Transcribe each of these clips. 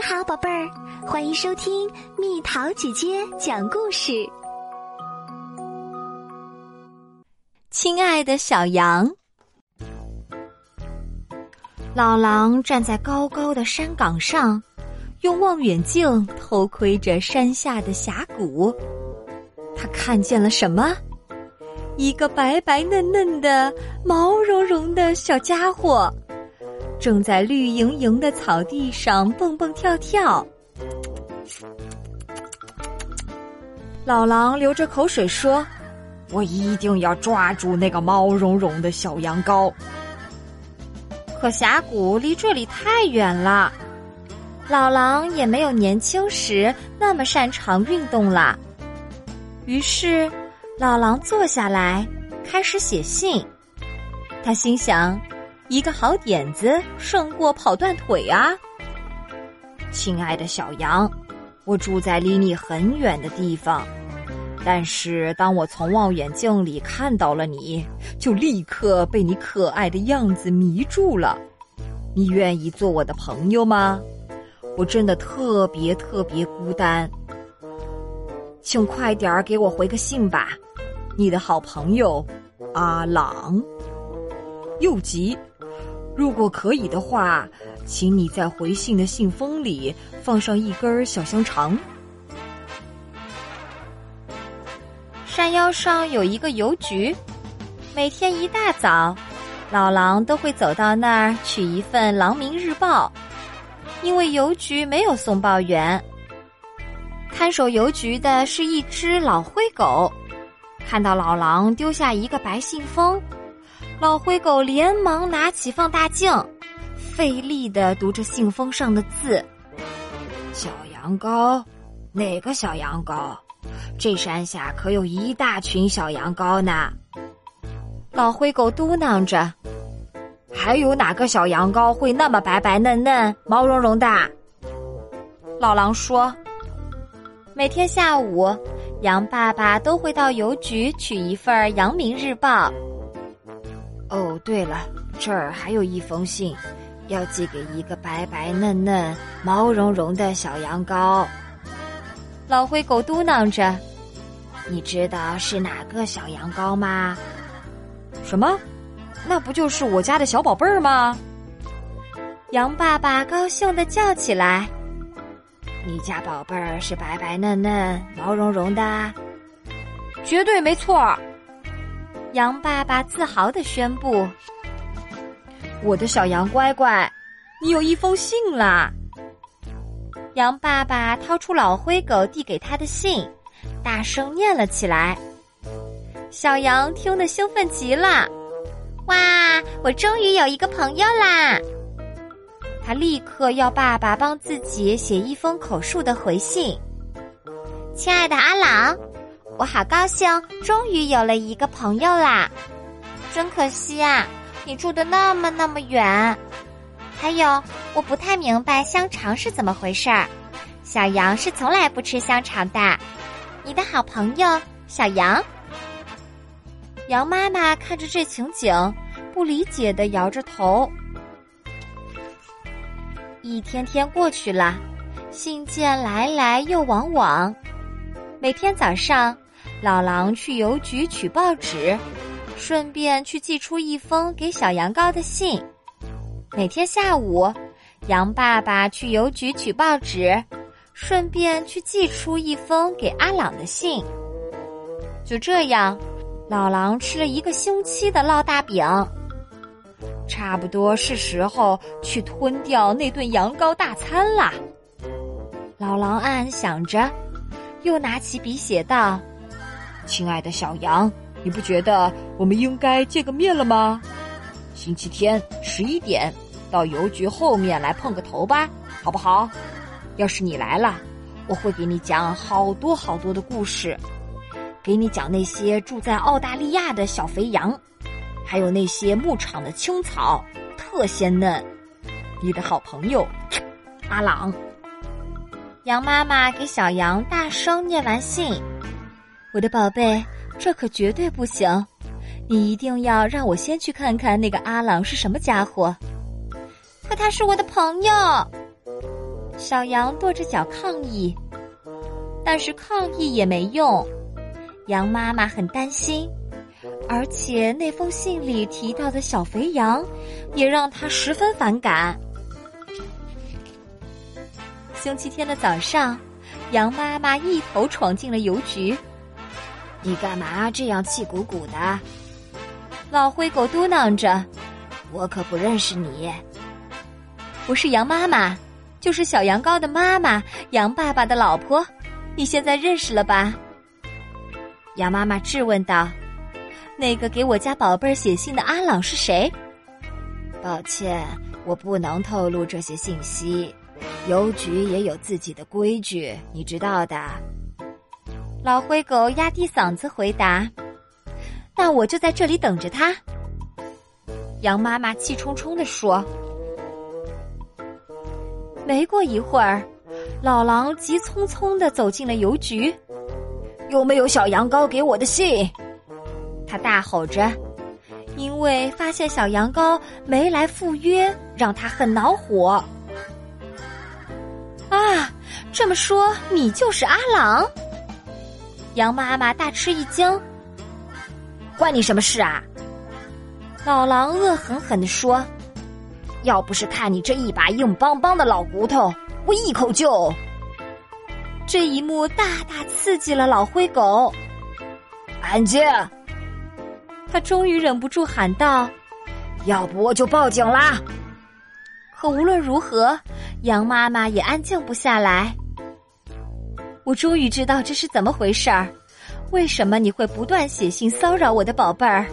你好，宝贝儿，欢迎收听蜜桃姐姐讲故事。亲爱的小羊，老狼站在高高的山岗上，用望远镜偷窥着山下的峡谷。他看见了什么？一个白白嫩嫩的、毛茸茸的小家伙。正在绿莹莹的草地上蹦蹦跳跳，老狼流着口水说：“我一定要抓住那个毛茸茸的小羊羔。”可峡谷离这里太远了，老狼也没有年轻时那么擅长运动了。于是，老狼坐下来开始写信。他心想。一个好点子胜过跑断腿啊！亲爱的小羊，我住在离你很远的地方，但是当我从望远镜里看到了你，就立刻被你可爱的样子迷住了。你愿意做我的朋友吗？我真的特别特别孤单，请快点儿给我回个信吧，你的好朋友阿朗。又急。如果可以的话，请你在回信的信封里放上一根小香肠。山腰上有一个邮局，每天一大早，老狼都会走到那儿取一份《狼民日报》，因为邮局没有送报员。看守邮局的是一只老灰狗，看到老狼丢下一个白信封。老灰狗连忙拿起放大镜，费力的读着信封上的字：“小羊羔，哪个小羊羔？这山下可有一大群小羊羔呢。”老灰狗嘟囔着：“还有哪个小羊羔会那么白白嫩嫩、毛茸茸的？”老狼说：“每天下午，羊爸爸都会到邮局取一份《羊民日报》。”对了，这儿还有一封信，要寄给一个白白嫩嫩、毛茸茸的小羊羔。老灰狗嘟囔着：“你知道是哪个小羊羔吗？”“什么？那不就是我家的小宝贝儿吗？”羊爸爸高兴的叫起来：“你家宝贝儿是白白嫩嫩、毛茸茸的，绝对没错。”羊爸爸自豪的宣布：“我的小羊乖乖，你有一封信啦！”羊爸爸掏出老灰狗递给他的信，大声念了起来。小羊听得兴奋极了：“哇，我终于有一个朋友啦！”他立刻要爸爸帮自己写一封口述的回信。亲爱的阿朗。我好高兴，终于有了一个朋友啦！真可惜啊，你住的那么那么远。还有，我不太明白香肠是怎么回事儿。小羊是从来不吃香肠的。你的好朋友小羊。羊妈妈看着这情景，不理解的摇着头。一天天过去了，信件来来又往往，每天早上。老狼去邮局取报纸，顺便去寄出一封给小羊羔的信。每天下午，羊爸爸去邮局取报纸，顺便去寄出一封给阿朗的信。就这样，老狼吃了一个星期的烙大饼，差不多是时候去吞掉那顿羊羔大餐啦。老狼暗暗想着，又拿起笔写道。亲爱的小羊，你不觉得我们应该见个面了吗？星期天十一点到邮局后面来碰个头吧，好不好？要是你来了，我会给你讲好多好多的故事，给你讲那些住在澳大利亚的小肥羊，还有那些牧场的青草，特鲜嫩。你的好朋友阿朗。羊妈妈给小羊大声念完信。我的宝贝，这可绝对不行！你一定要让我先去看看那个阿朗是什么家伙。可他是我的朋友。小羊跺着脚抗议，但是抗议也没用。羊妈妈很担心，而且那封信里提到的小肥羊，也让他十分反感。星期天的早上，羊妈妈一头闯进了邮局。你干嘛这样气鼓鼓的？老灰狗嘟囔着：“我可不认识你。我是羊妈妈，就是小羊羔的妈妈，羊爸爸的老婆。你现在认识了吧？”羊妈妈质问道：“那个给我家宝贝儿写信的阿朗是谁？”抱歉，我不能透露这些信息。邮局也有自己的规矩，你知道的。老灰狗压低嗓子回答：“那我就在这里等着他。”羊妈妈气冲冲地说。没过一会儿，老狼急匆匆地走进了邮局。有没有小羊羔给我的信？他大吼着，因为发现小羊羔没来赴约，让他很恼火。啊，这么说你就是阿朗？羊妈妈大吃一惊，关你什么事啊？老狼恶狠狠地说：“要不是看你这一把硬邦邦的老骨头，我一口就……”这一幕大大刺激了老灰狗。安静！他终于忍不住喊道：“要不我就报警啦！”可无论如何，羊妈妈也安静不下来。我终于知道这是怎么回事儿，为什么你会不断写信骚扰我的宝贝儿？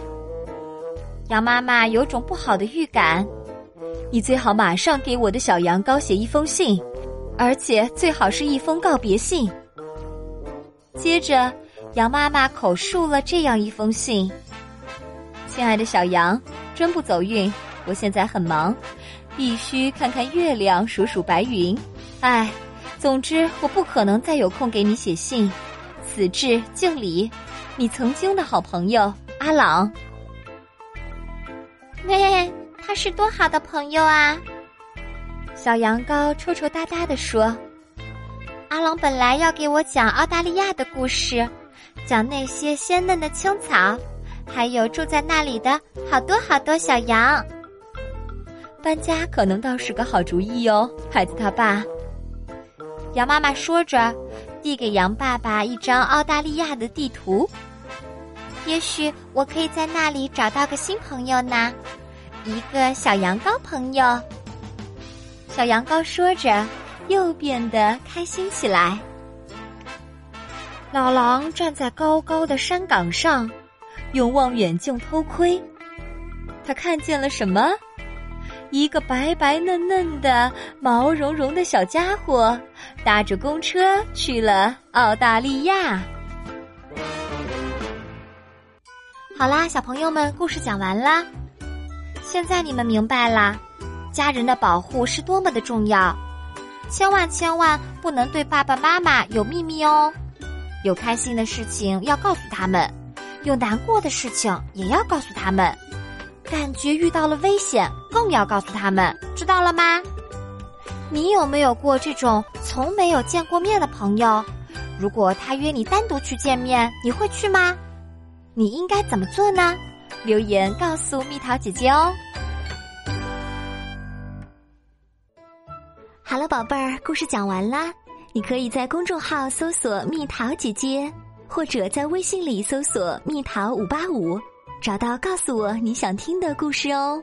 羊妈妈有种不好的预感，你最好马上给我的小羊羔写一封信，而且最好是一封告别信。接着，羊妈妈口述了这样一封信：“亲爱的小羊，真不走运，我现在很忙，必须看看月亮，数数白云。唉。”总之，我不可能再有空给你写信。此致敬礼，你曾经的好朋友阿朗。喂，他是多好的朋友啊！小羊羔抽抽搭搭的说：“阿朗本来要给我讲澳大利亚的故事，讲那些鲜嫩的青草，还有住在那里的好多好多小羊。搬家可能倒是个好主意哦，孩子他爸。”羊妈妈说着，递给羊爸爸一张澳大利亚的地图。也许我可以在那里找到个新朋友呢，一个小羊羔朋友。小羊羔说着，又变得开心起来。老狼站在高高的山岗上，用望远镜偷窥，他看见了什么？一个白白嫩嫩的、毛茸茸的小家伙，搭着公车去了澳大利亚。好啦，小朋友们，故事讲完啦。现在你们明白啦，家人的保护是多么的重要，千万千万不能对爸爸妈妈有秘密哦。有开心的事情要告诉他们，有难过的事情也要告诉他们。感觉遇到了危险，更要告诉他们，知道了吗？你有没有过这种从没有见过面的朋友？如果他约你单独去见面，你会去吗？你应该怎么做呢？留言告诉蜜桃姐姐哦。好了，宝贝儿，故事讲完啦。你可以在公众号搜索“蜜桃姐姐”，或者在微信里搜索“蜜桃五八五”。找到，告诉我你想听的故事哦。